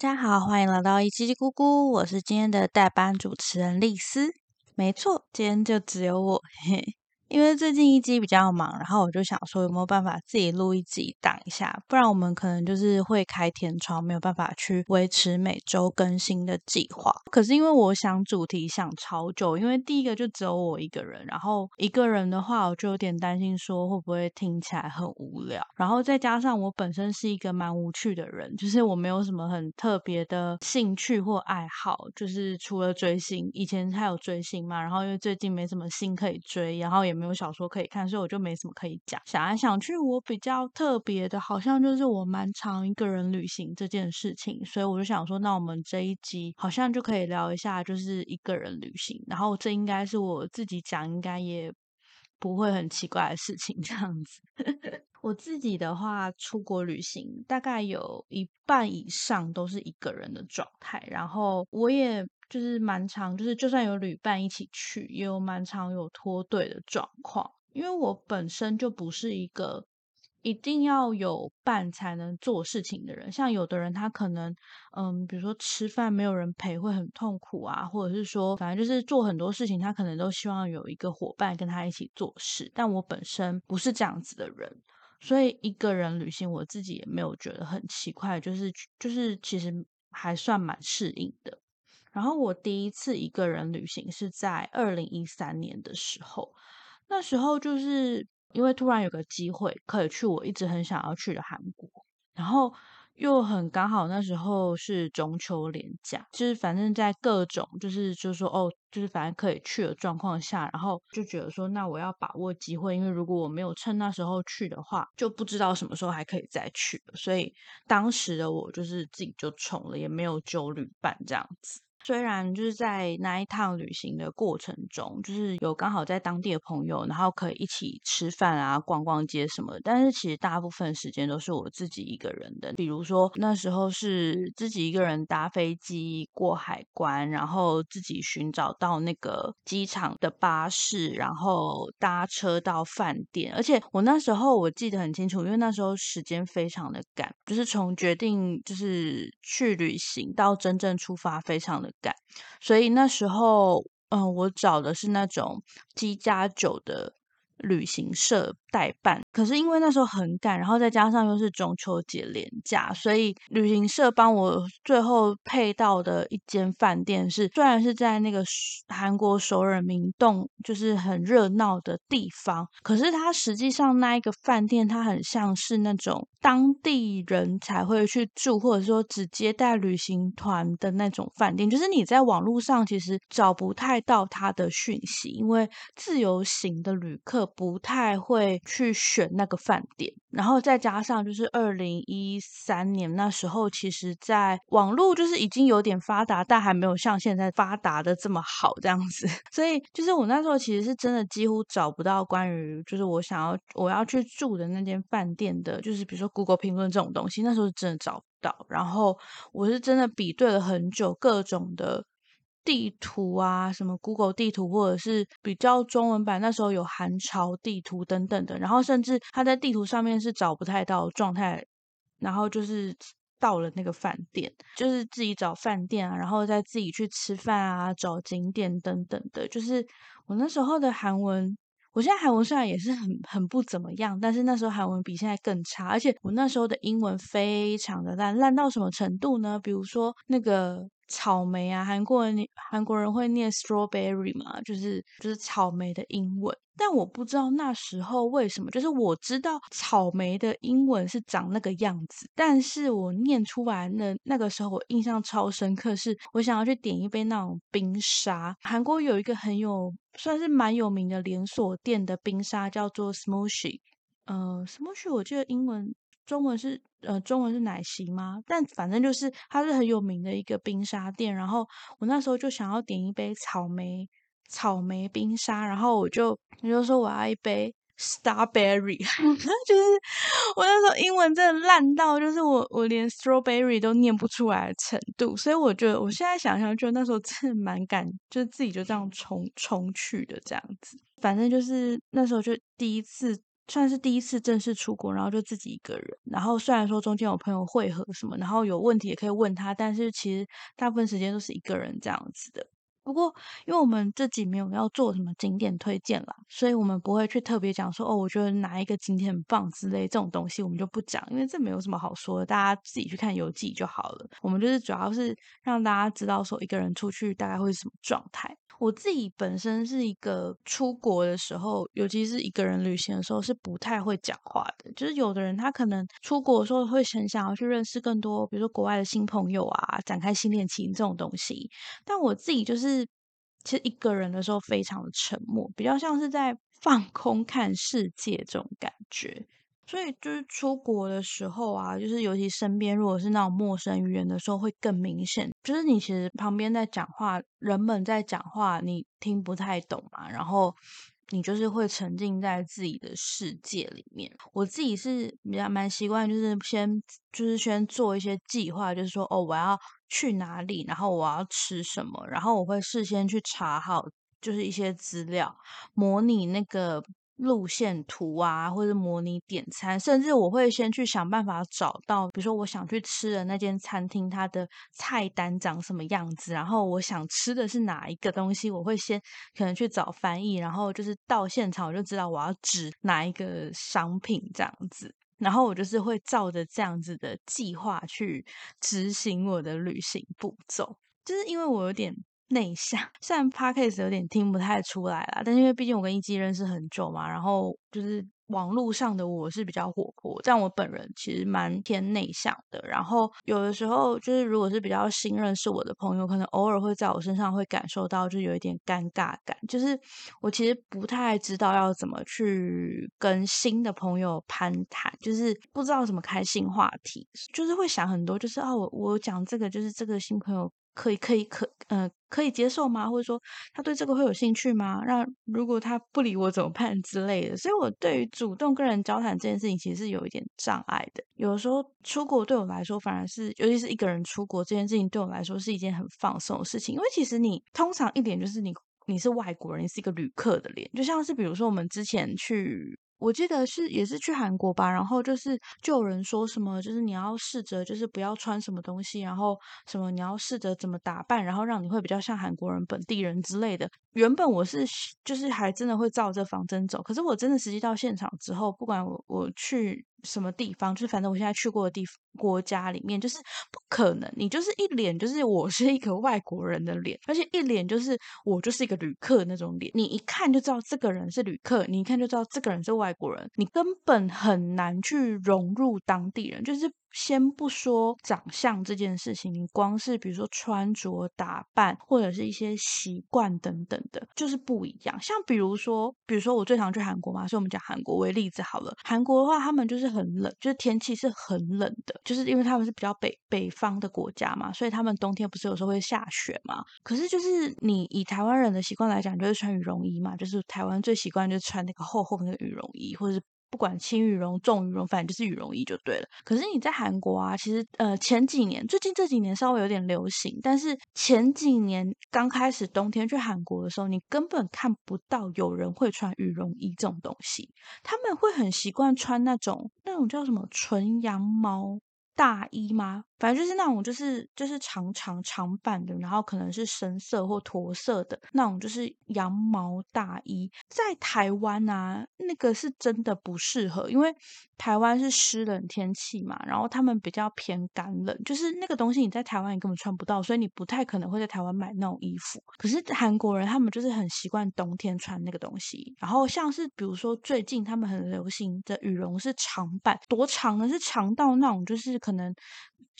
大家好，欢迎来到一叽叽咕咕，我是今天的代班主持人丽丝。没错，今天就只有我，嘿。因为最近一集比较忙，然后我就想说有没有办法自己录一集挡一下，不然我们可能就是会开天窗，没有办法去维持每周更新的计划。可是因为我想主题想超久，因为第一个就只有我一个人，然后一个人的话，我就有点担心说会不会听起来很无聊，然后再加上我本身是一个蛮无趣的人，就是我没有什么很特别的兴趣或爱好，就是除了追星，以前还有追星嘛，然后因为最近没什么星可以追，然后也。没有小说可以看，所以我就没什么可以讲。想来想去，我比较特别的，好像就是我蛮常一个人旅行这件事情。所以我就想说，那我们这一集好像就可以聊一下，就是一个人旅行。然后这应该是我自己讲，应该也不会很奇怪的事情。这样子，我自己的话，出国旅行大概有一半以上都是一个人的状态。然后我也。就是蛮长，就是就算有旅伴一起去，也有蛮长有脱队的状况。因为我本身就不是一个一定要有伴才能做事情的人。像有的人他可能，嗯，比如说吃饭没有人陪会很痛苦啊，或者是说，反正就是做很多事情他可能都希望有一个伙伴跟他一起做事。但我本身不是这样子的人，所以一个人旅行我自己也没有觉得很奇怪，就是就是其实还算蛮适应的。然后我第一次一个人旅行是在二零一三年的时候，那时候就是因为突然有个机会可以去我一直很想要去的韩国，然后又很刚好那时候是中秋连假，就是反正在各种就是就是说哦，就是反正可以去的状况下，然后就觉得说那我要把握机会，因为如果我没有趁那时候去的话，就不知道什么时候还可以再去，所以当时的我就是自己就冲了，也没有揪旅伴这样子。虽然就是在那一趟旅行的过程中，就是有刚好在当地的朋友，然后可以一起吃饭啊、逛逛街什么，但是其实大部分时间都是我自己一个人的。比如说那时候是自己一个人搭飞机过海关，然后自己寻找到那个机场的巴士，然后搭车到饭店。而且我那时候我记得很清楚，因为那时候时间非常的赶，就是从决定就是去旅行到真正出发，非常的。感，所以那时候，嗯，我找的是那种机加酒的旅行社。代办，可是因为那时候很赶，然后再加上又是中秋节连假，所以旅行社帮我最后配到的一间饭店是，虽然是在那个韩国首尔明洞，就是很热闹的地方，可是它实际上那一个饭店，它很像是那种当地人才会去住，或者说只接待旅行团的那种饭店，就是你在网络上其实找不太到它的讯息，因为自由行的旅客不太会。去选那个饭店，然后再加上就是二零一三年那时候，其实在网络就是已经有点发达，但还没有像现在发达的这么好这样子。所以就是我那时候其实是真的几乎找不到关于就是我想要我要去住的那间饭店的，就是比如说 Google 评论这种东西，那时候是真的找不到。然后我是真的比对了很久各种的。地图啊，什么 Google 地图，或者是比较中文版，那时候有韩朝地图等等的，然后甚至他在地图上面是找不太到状态，然后就是到了那个饭店，就是自己找饭店啊，然后再自己去吃饭啊，找景点等等的，就是我那时候的韩文。我现在韩文虽然也是很很不怎么样，但是那时候韩文比现在更差，而且我那时候的英文非常的烂，烂到什么程度呢？比如说那个草莓啊，韩国人韩国人会念 strawberry 嘛，就是就是草莓的英文。但我不知道那时候为什么，就是我知道草莓的英文是长那个样子，但是我念出来的那个时候，我印象超深刻，是我想要去点一杯那种冰沙。韩国有一个很有算是蛮有名的连锁店的冰沙，叫做 Smoothie。呃，Smoothie 我记得英文、中文是呃中文是奶昔吗？但反正就是它是很有名的一个冰沙店。然后我那时候就想要点一杯草莓。草莓冰沙，然后我就我就说我要一杯 strawberry，就是我那时候英文真的烂到，就是我我连 strawberry 都念不出来的程度，所以我觉得我现在想想，就那时候真的蛮敢，就是自己就这样冲冲去的这样子，反正就是那时候就第一次算是第一次正式出国，然后就自己一个人。然后虽然说中间有朋友会合什么，然后有问题也可以问他，但是其实大部分时间都是一个人这样子的。不过，因为我们这集没有要做什么景点推荐啦，所以我们不会去特别讲说哦，我觉得哪一个景点很棒之类这种东西，我们就不讲，因为这没有什么好说的，大家自己去看游记就好了。我们就是主要是让大家知道说一个人出去大概会是什么状态。我自己本身是一个出国的时候，尤其是一个人旅行的时候，是不太会讲话的。就是有的人他可能出国的时候会很想要去认识更多，比如说国外的新朋友啊，展开新恋情这种东西。但我自己就是，其实一个人的时候非常的沉默，比较像是在放空看世界这种感觉。所以就是出国的时候啊，就是尤其身边如果是那种陌生语言的时候，会更明显。就是你其实旁边在讲话，人们在讲话，你听不太懂嘛，然后你就是会沉浸在自己的世界里面。我自己是比较蛮习惯，就是先就是先做一些计划，就是说哦，我要去哪里，然后我要吃什么，然后我会事先去查好，就是一些资料，模拟那个。路线图啊，或者模拟点餐，甚至我会先去想办法找到，比如说我想去吃的那间餐厅，它的菜单长什么样子，然后我想吃的是哪一个东西，我会先可能去找翻译，然后就是到现场我就知道我要指哪一个商品这样子，然后我就是会照着这样子的计划去执行我的旅行步骤，就是因为我有点。内向，虽然 podcast 有点听不太出来啦，但是因为毕竟我跟一基认识很久嘛，然后就是网络上的我是比较活泼，但我本人其实蛮偏内向的。然后有的时候就是如果是比较新认识我的朋友，可能偶尔会在我身上会感受到就有一点尴尬感，就是我其实不太知道要怎么去跟新的朋友攀谈，就是不知道怎么开新话题，就是会想很多，就是哦，我我讲这个就是这个新朋友。可以可以可呃可以接受吗？或者说他对这个会有兴趣吗？让如果他不理我怎么办之类的？所以我对于主动跟人交谈这件事情，其实是有一点障碍的。有时候出国对我来说，反而是尤其是一个人出国这件事情，对我来说是一件很放松的事情。因为其实你通常一点就是你你是外国人，你是一个旅客的脸，就像是比如说我们之前去。我记得是也是去韩国吧，然后就是就有人说什么，就是你要试着就是不要穿什么东西，然后什么你要试着怎么打扮，然后让你会比较像韩国人本地人之类的。原本我是就是还真的会照这仿真走，可是我真的实际到现场之后，不管我我去。什么地方？就是反正我现在去过的地国家里面，就是不可能。你就是一脸就是我是一个外国人的脸，而且一脸就是我就是一个旅客那种脸。你一看就知道这个人是旅客，你一看就知道这个人是外国人。你根本很难去融入当地人，就是。先不说长相这件事情，你光是比如说穿着打扮，或者是一些习惯等等的，就是不一样。像比如说，比如说我最常去韩国嘛，所以我们讲韩国为例子好了。韩国的话，他们就是很冷，就是天气是很冷的，就是因为他们是比较北北方的国家嘛，所以他们冬天不是有时候会下雪嘛。可是就是你以台湾人的习惯来讲，就是穿羽绒衣嘛，就是台湾最习惯就是穿那个厚厚的羽绒衣，或者是。不管轻羽绒、重羽绒，反正就是羽绒衣就对了。可是你在韩国啊，其实呃前几年，最近这几年稍微有点流行，但是前几年刚开始冬天去韩国的时候，你根本看不到有人会穿羽绒衣这种东西，他们会很习惯穿那种那种叫什么纯羊毛。大衣吗？反正就是那种，就是就是长长长版的，然后可能是深色或驼色的那种，就是羊毛大衣。在台湾啊，那个是真的不适合，因为台湾是湿冷天气嘛，然后他们比较偏干冷，就是那个东西你在台湾你根本穿不到，所以你不太可能会在台湾买那种衣服。可是韩国人他们就是很习惯冬天穿那个东西，然后像是比如说最近他们很流行的羽绒是长版，多长呢？是长到那种就是。可能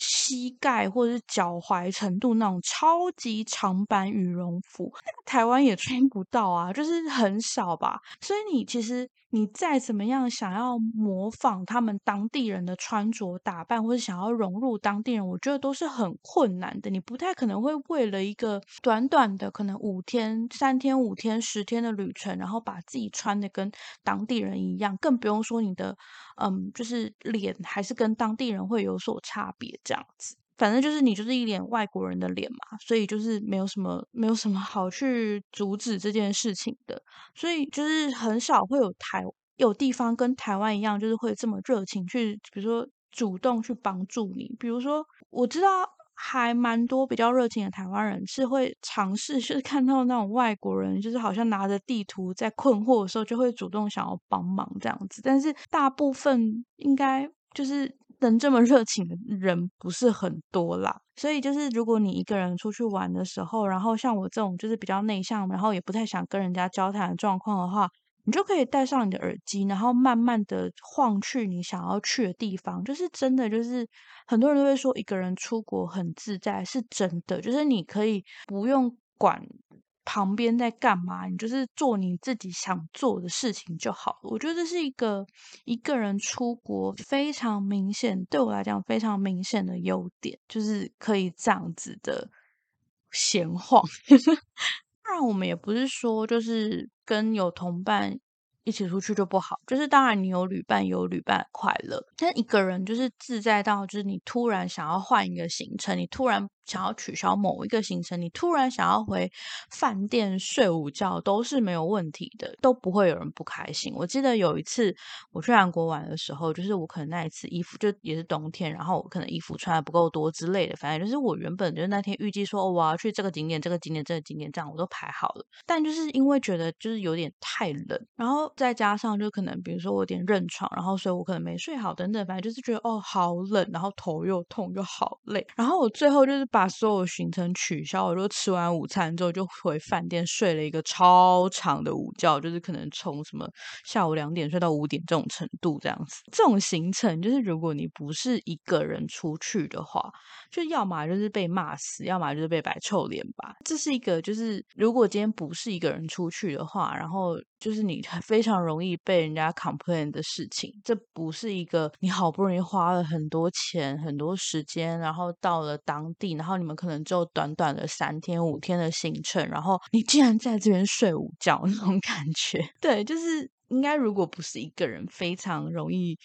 膝盖或者是脚踝程度那种超级长版羽绒服，台湾也穿不到啊，就是很少吧。所以你其实你再怎么样想要模仿他们当地人的穿着打扮，或者想要融入当地人，我觉得都是很困难的。你不太可能会为了一个短短的可能五天、三天、五天、十天的旅程，然后把自己穿的跟当地人一样，更不用说你的。嗯，就是脸还是跟当地人会有所差别，这样子。反正就是你就是一脸外国人的脸嘛，所以就是没有什么没有什么好去阻止这件事情的。所以就是很少会有台。有地方跟台湾一样，就是会这么热情去，比如说主动去帮助你。比如说，我知道还蛮多比较热情的台湾人是会尝试，就是看到那种外国人，就是好像拿着地图在困惑的时候，就会主动想要帮忙这样子。但是大部分应该就是能这么热情的人不是很多啦。所以就是如果你一个人出去玩的时候，然后像我这种就是比较内向，然后也不太想跟人家交谈的状况的话。你就可以戴上你的耳机，然后慢慢的晃去你想要去的地方。就是真的，就是很多人都会说一个人出国很自在，是真的。就是你可以不用管旁边在干嘛，你就是做你自己想做的事情就好了。我觉得这是一个一个人出国非常明显，对我来讲非常明显的优点，就是可以这样子的闲晃。当然，我们也不是说就是跟有同伴。一起出去就不好，就是当然你有旅伴有旅伴快乐，但一个人就是自在到就是你突然想要换一个行程，你突然。想要取消某一个行程，你突然想要回饭店睡午觉都是没有问题的，都不会有人不开心。我记得有一次我去韩国玩的时候，就是我可能那一次衣服就也是冬天，然后我可能衣服穿的不够多之类的，反正就是我原本就是那天预计说我要去这个景点、这个景点、这个景点，这样我都排好了。但就是因为觉得就是有点太冷，然后再加上就可能比如说我有点认床，然后所以我可能没睡好等等，反正就是觉得哦好冷，然后头又痛又好累，然后我最后就是把。所有行程取消，我就吃完午餐之后就回饭店睡了一个超长的午觉，就是可能从什么下午两点睡到五点这种程度，这样子。这种行程就是如果你不是一个人出去的话，就要么就是被骂死，要么就是被摆臭脸吧。这是一个就是如果今天不是一个人出去的话，然后就是你非非常容易被人家 complain 的事情。这不是一个你好不容易花了很多钱、很多时间，然后到了当地，然后。你们可能就短短的三天五天的行程，然后你竟然在这边睡午觉 那种感觉，对，就是应该如果不是一个人，非常容易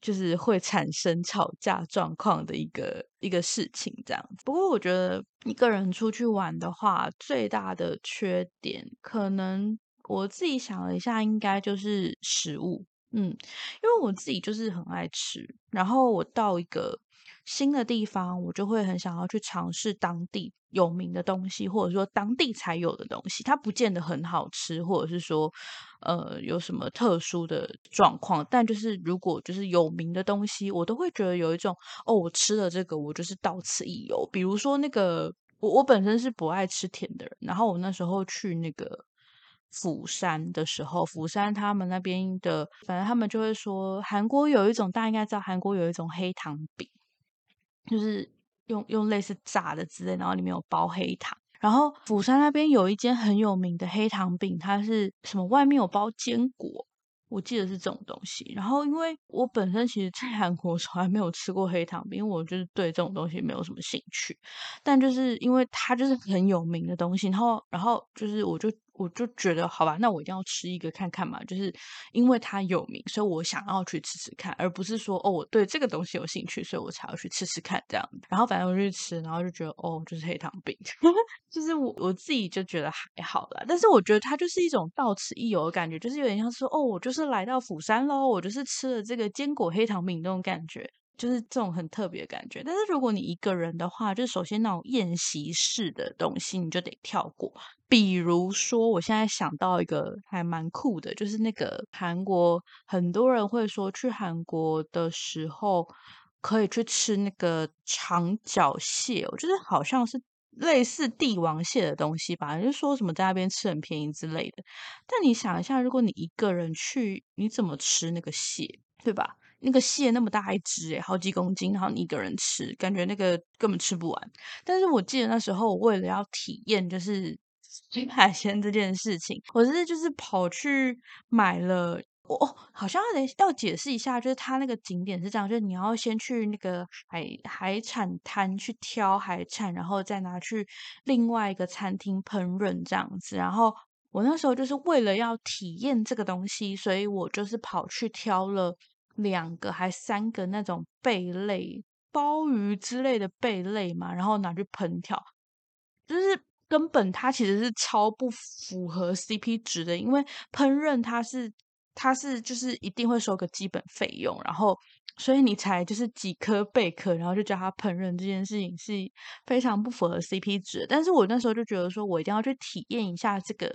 就是会产生吵架状况的一个一个事情这样。不过我觉得一个人出去玩的话，最大的缺点可能我自己想了一下，应该就是食物。嗯，因为我自己就是很爱吃，然后我到一个。新的地方，我就会很想要去尝试当地有名的东西，或者说当地才有的东西。它不见得很好吃，或者是说，呃，有什么特殊的状况。但就是如果就是有名的东西，我都会觉得有一种哦，我吃了这个，我就是到此一游。比如说那个，我我本身是不爱吃甜的人，然后我那时候去那个釜山的时候，釜山他们那边的，反正他们就会说，韩国有一种大家应该知道，韩国有一种黑糖饼。就是用用类似炸的之类，然后里面有包黑糖。然后釜山那边有一间很有名的黑糖饼，它是什么？外面有包坚果，我记得是这种东西。然后因为我本身其实在韩国从来没有吃过黑糖饼，因为我就是对这种东西没有什么兴趣。但就是因为它就是很有名的东西，然后然后就是我就。我就觉得好吧，那我一定要吃一个看看嘛，就是因为它有名，所以我想要去吃吃看，而不是说哦，我对这个东西有兴趣，所以我才要去吃吃看这样。然后反正我就去吃，然后就觉得哦，就是黑糖饼，就是我我自己就觉得还好啦。但是我觉得它就是一种到此一游的感觉，就是有点像说哦，我就是来到釜山喽，我就是吃了这个坚果黑糖饼那种感觉。就是这种很特别的感觉，但是如果你一个人的话，就首先那种宴席式的东西你就得跳过。比如说，我现在想到一个还蛮酷的，就是那个韩国很多人会说去韩国的时候可以去吃那个长脚蟹，我觉得好像是类似帝王蟹的东西吧，就说什么在那边吃很便宜之类的。但你想一下，如果你一个人去，你怎么吃那个蟹，对吧？那个蟹那么大一只，诶好几公斤，然后你一个人吃，感觉那个根本吃不完。但是我记得那时候，我为了要体验就是吃海鲜这件事情，我是就是跑去买了。哦，好像要得要解释一下，就是它那个景点是这样，就是你要先去那个海海产摊去挑海产，然后再拿去另外一个餐厅烹饪这样子。然后我那时候就是为了要体验这个东西，所以我就是跑去挑了。两个还三个那种贝类、鲍鱼之类的贝类嘛，然后拿去烹调，就是根本它其实是超不符合 CP 值的，因为烹饪它是它是就是一定会收个基本费用，然后所以你才就是几颗贝壳，然后就叫它烹饪这件事情是非常不符合 CP 值。但是我那时候就觉得说我一定要去体验一下这个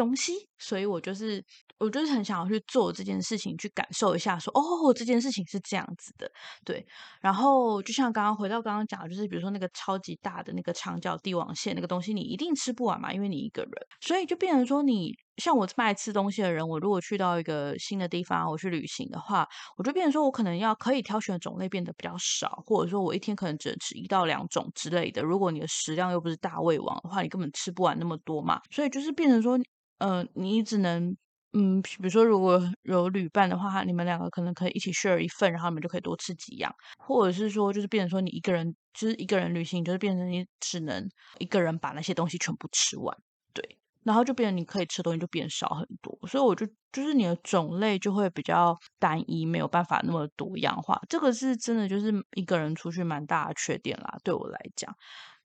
东西，所以我就是我就是很想要去做这件事情，去感受一下说哦这件事情是这样子的，对。然后就像刚刚回到刚刚讲的，就是比如说那个超级大的那个长角帝王蟹那个东西，你一定吃不完嘛，因为你一个人，所以就变成说你。像我这么爱吃东西的人，我如果去到一个新的地方，我去旅行的话，我就变成说我可能要可以挑选的种类变得比较少，或者说我一天可能只能吃一到两种之类的。如果你的食量又不是大胃王的话，你根本吃不完那么多嘛。所以就是变成说，呃，你只能，嗯，比如说如果有旅伴的话，你们两个可能可以一起 share 一份，然后你们就可以多吃几样，或者是说就是变成说你一个人就是一个人旅行，就是变成你只能一个人把那些东西全部吃完，对。然后就变成你可以吃的东西就变少很多，所以我就就是你的种类就会比较单一，没有办法那么多样化。这个是真的，就是一个人出去蛮大的缺点啦。对我来讲，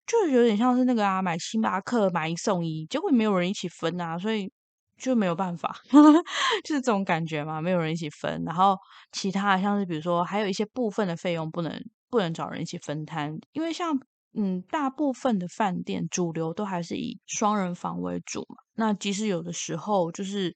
就有点像是那个啊，买星巴克买一送一，结果没有人一起分啊，所以就没有办法，就是这种感觉嘛，没有人一起分。然后其他像是比如说还有一些部分的费用不能不能找人一起分摊，因为像。嗯，大部分的饭店主流都还是以双人房为主嘛。那即使有的时候就是，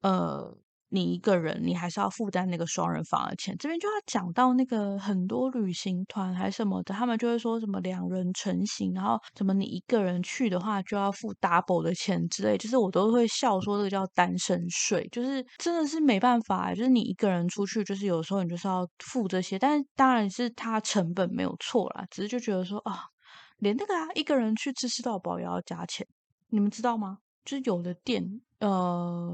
呃，你一个人，你还是要负担那个双人房的钱。这边就要讲到那个很多旅行团还是什么的，他们就会说什么两人成行，然后怎么你一个人去的话就要付 double 的钱之类。就是我都会笑说这个叫单身税，就是真的是没办法，就是你一个人出去，就是有时候你就是要付这些。但是当然是它成本没有错啦，只是就觉得说啊。连那个啊，一个人去吃吃到饱也要加钱，你们知道吗？就是有的店，呃，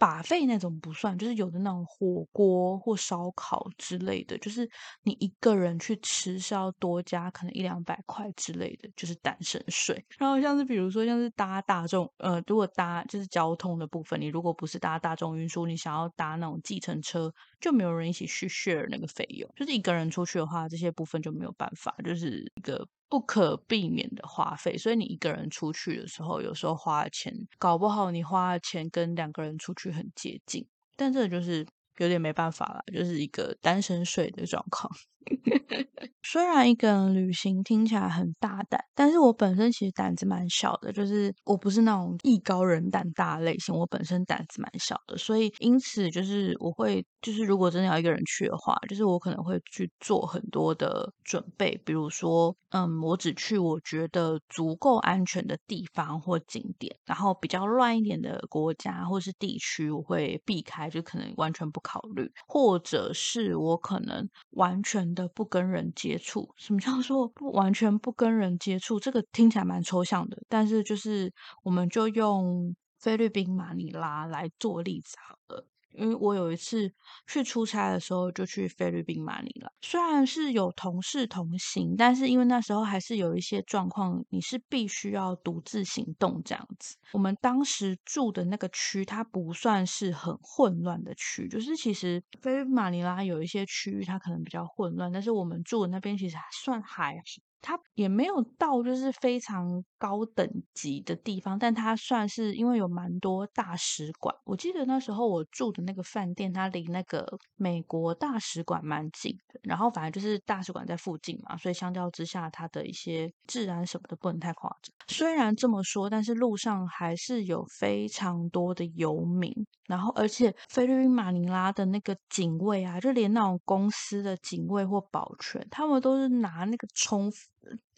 把费那种不算，就是有的那种火锅或烧烤之类的，就是你一个人去吃是要多加可能一两百块之类的，就是单身税。然后像是比如说像是搭大众，呃，如果搭就是交通的部分，你如果不是搭大众运输，你想要搭那种计程车，就没有人一起去 share 那个费用。就是一个人出去的话，这些部分就没有办法，就是一个。不可避免的花费，所以你一个人出去的时候，有时候花钱，搞不好你花的钱跟两个人出去很接近，但这就是有点没办法了，就是一个单身税的状况。虽然一个人旅行听起来很大胆，但是我本身其实胆子蛮小的，就是我不是那种艺高人胆大类型，我本身胆子蛮小的，所以因此就是我会，就是如果真的要一个人去的话，就是我可能会去做很多的准备，比如说，嗯，我只去我觉得足够安全的地方或景点，然后比较乱一点的国家或是地区，我会避开，就可能完全不考虑，或者是我可能完全。的不跟人接触，什么叫做不完全不跟人接触？这个听起来蛮抽象的，但是就是我们就用菲律宾马尼拉来做例子好了。因为我有一次去出差的时候，就去菲律宾马尼拉。虽然是有同事同行，但是因为那时候还是有一些状况，你是必须要独自行动这样子。我们当时住的那个区，它不算是很混乱的区，就是其实菲律宾马尼拉有一些区域它可能比较混乱，但是我们住的那边其实还算还好。它也没有到就是非常高等级的地方，但它算是因为有蛮多大使馆。我记得那时候我住的那个饭店，它离那个美国大使馆蛮近的。然后反正就是大使馆在附近嘛，所以相较之下，它的一些治安什么的不能太夸张。虽然这么说，但是路上还是有非常多的游民。然后而且菲律宾马尼拉的那个警卫啊，就连那种公司的警卫或保全，他们都是拿那个冲。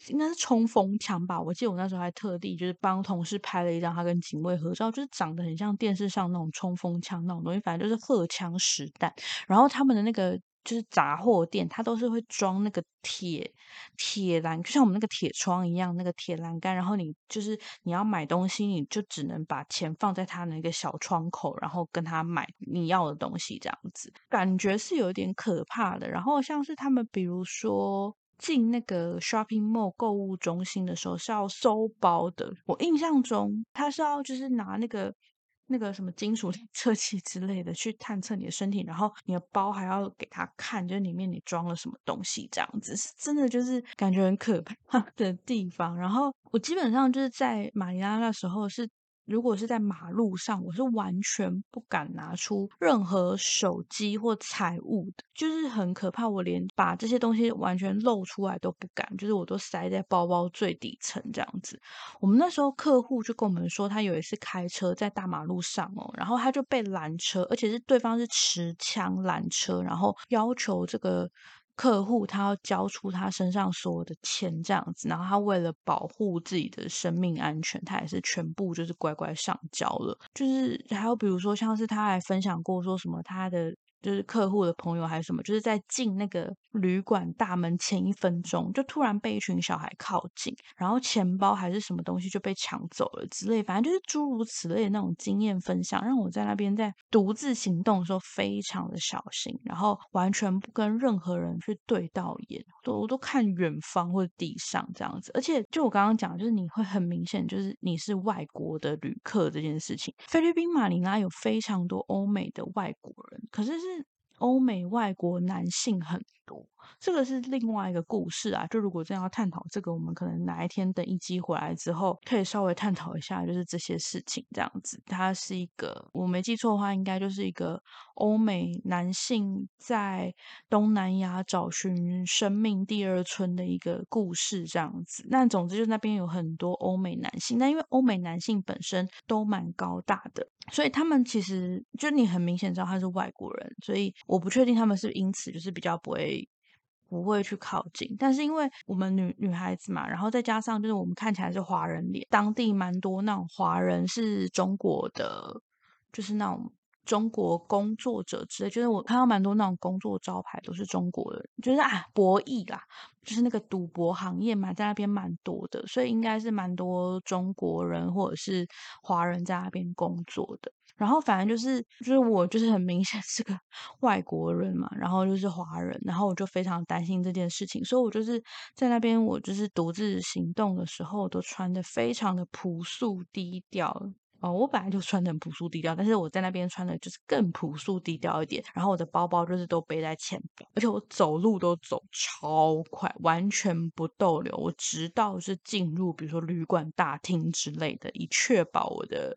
应该是冲锋枪吧，我记得我那时候还特地就是帮同事拍了一张他跟警卫合照，就是长得很像电视上那种冲锋枪那种东西，反正就是荷枪实弹。然后他们的那个就是杂货店，它都是会装那个铁铁栏，就像我们那个铁窗一样，那个铁栏杆。然后你就是你要买东西，你就只能把钱放在他那个小窗口，然后跟他买你要的东西，这样子感觉是有点可怕的。然后像是他们，比如说。进那个 shopping mall 购物中心的时候是要收包的。我印象中他是要就是拿那个那个什么金属测器之类的去探测你的身体，然后你的包还要给他看，就是里面你装了什么东西，这样子是真的就是感觉很可怕的地方。然后我基本上就是在马尼拉那时候是如果是在马路上，我是完全不敢拿出任何手机或财物的，就是很可怕。我连把这些东西完全露出来都不敢，就是我都塞在包包最底层这样子。我们那时候客户就跟我们说，他有一次开车在大马路上哦，然后他就被拦车，而且是对方是持枪拦车，然后要求这个。客户他要交出他身上所有的钱这样子，然后他为了保护自己的生命安全，他也是全部就是乖乖上交了。就是还有比如说，像是他还分享过说什么他的。就是客户的朋友还是什么，就是在进那个旅馆大门前一分钟，就突然被一群小孩靠近，然后钱包还是什么东西就被抢走了之类，反正就是诸如此类的那种经验分享，让我在那边在独自行动的时候非常的小心，然后完全不跟任何人去对到眼，都我都看远方或者地上这样子。而且就我刚刚讲，就是你会很明显，就是你是外国的旅客这件事情。菲律宾马尼拉有非常多欧美的外国人，可是是。欧美外国男性很这个是另外一个故事啊，就如果真要探讨这个，我们可能哪一天等一机回来之后，可以稍微探讨一下，就是这些事情这样子。它是一个，我没记错的话，应该就是一个欧美男性在东南亚找寻生命第二春的一个故事这样子。那总之就那边有很多欧美男性，那因为欧美男性本身都蛮高大的，所以他们其实就你很明显知道他是外国人，所以我不确定他们是因此就是比较不会。不会去靠近，但是因为我们女女孩子嘛，然后再加上就是我们看起来是华人脸，当地蛮多那种华人是中国的，就是那种中国工作者之类，就是我看到蛮多那种工作招牌都是中国人，就是啊博弈啦，就是那个赌博行业嘛，在那边蛮多的，所以应该是蛮多中国人或者是华人在那边工作的。然后反正就是，就是我就是很明显是个 外国人嘛，然后就是华人，然后我就非常担心这件事情，所以我就是在那边，我就是独自行动的时候，都穿的非常的朴素低调哦。我本来就穿的很朴素低调，但是我在那边穿的就是更朴素低调一点。然后我的包包就是都背在前边，而且我走路都走超快，完全不逗留。我直到是进入比如说旅馆大厅之类的，以确保我的。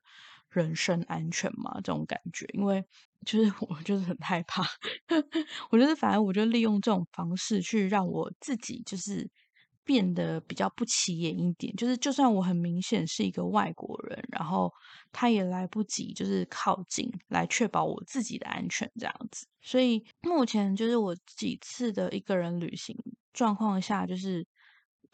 人身安全嘛，这种感觉，因为就是 我就是很害怕，我觉得反而我就利用这种方式去让我自己就是变得比较不起眼一点，就是就算我很明显是一个外国人，然后他也来不及就是靠近来确保我自己的安全这样子，所以目前就是我几次的一个人旅行状况下，就是。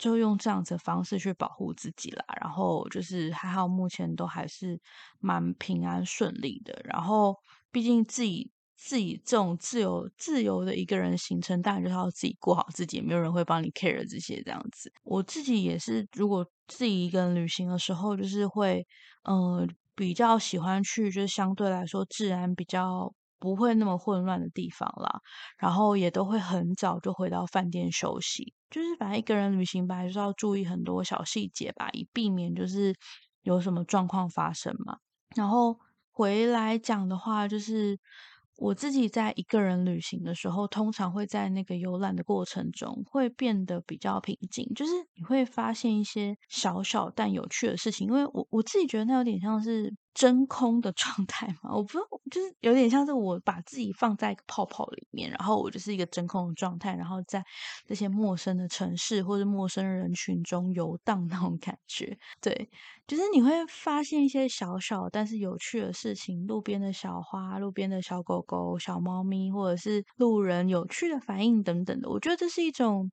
就用这样子的方式去保护自己啦，然后就是还好，目前都还是蛮平安顺利的。然后毕竟自己自己这种自由自由的一个人行程，当然就是要自己过好自己，也没有人会帮你 care 这些这样子。我自己也是，如果自己一个人旅行的时候，就是会嗯比较喜欢去，就是相对来说治安比较不会那么混乱的地方啦。然后也都会很早就回到饭店休息。就是反正一个人旅行吧，就是要注意很多小细节吧，以避免就是有什么状况发生嘛。然后回来讲的话，就是我自己在一个人旅行的时候，通常会在那个游览的过程中会变得比较平静，就是你会发现一些小小但有趣的事情。因为我我自己觉得那有点像是。真空的状态嘛，我不知道，就是有点像是我把自己放在一个泡泡里面，然后我就是一个真空的状态，然后在这些陌生的城市或者陌生人群中游荡那种感觉。对，就是你会发现一些小小但是有趣的事情，路边的小花、路边的小狗狗、小猫咪，或者是路人有趣的反应等等的。我觉得这是一种。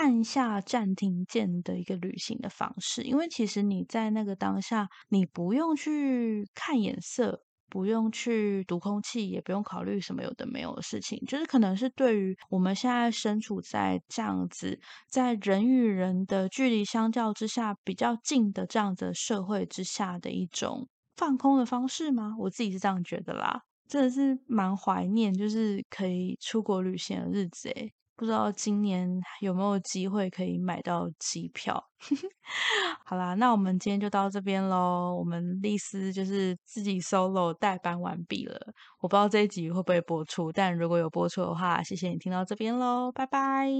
按下暂停键的一个旅行的方式，因为其实你在那个当下，你不用去看眼色，不用去读空气，也不用考虑什么有的没有的事情，就是可能是对于我们现在身处在这样子，在人与人的距离相较之下比较近的这样子的社会之下的一种放空的方式吗？我自己是这样觉得啦，真的是蛮怀念，就是可以出国旅行的日子诶。不知道今年有没有机会可以买到机票？好啦，那我们今天就到这边喽。我们丽丝就是自己 solo 代班完毕了。我不知道这一集会不会播出，但如果有播出的话，谢谢你听到这边喽，拜拜。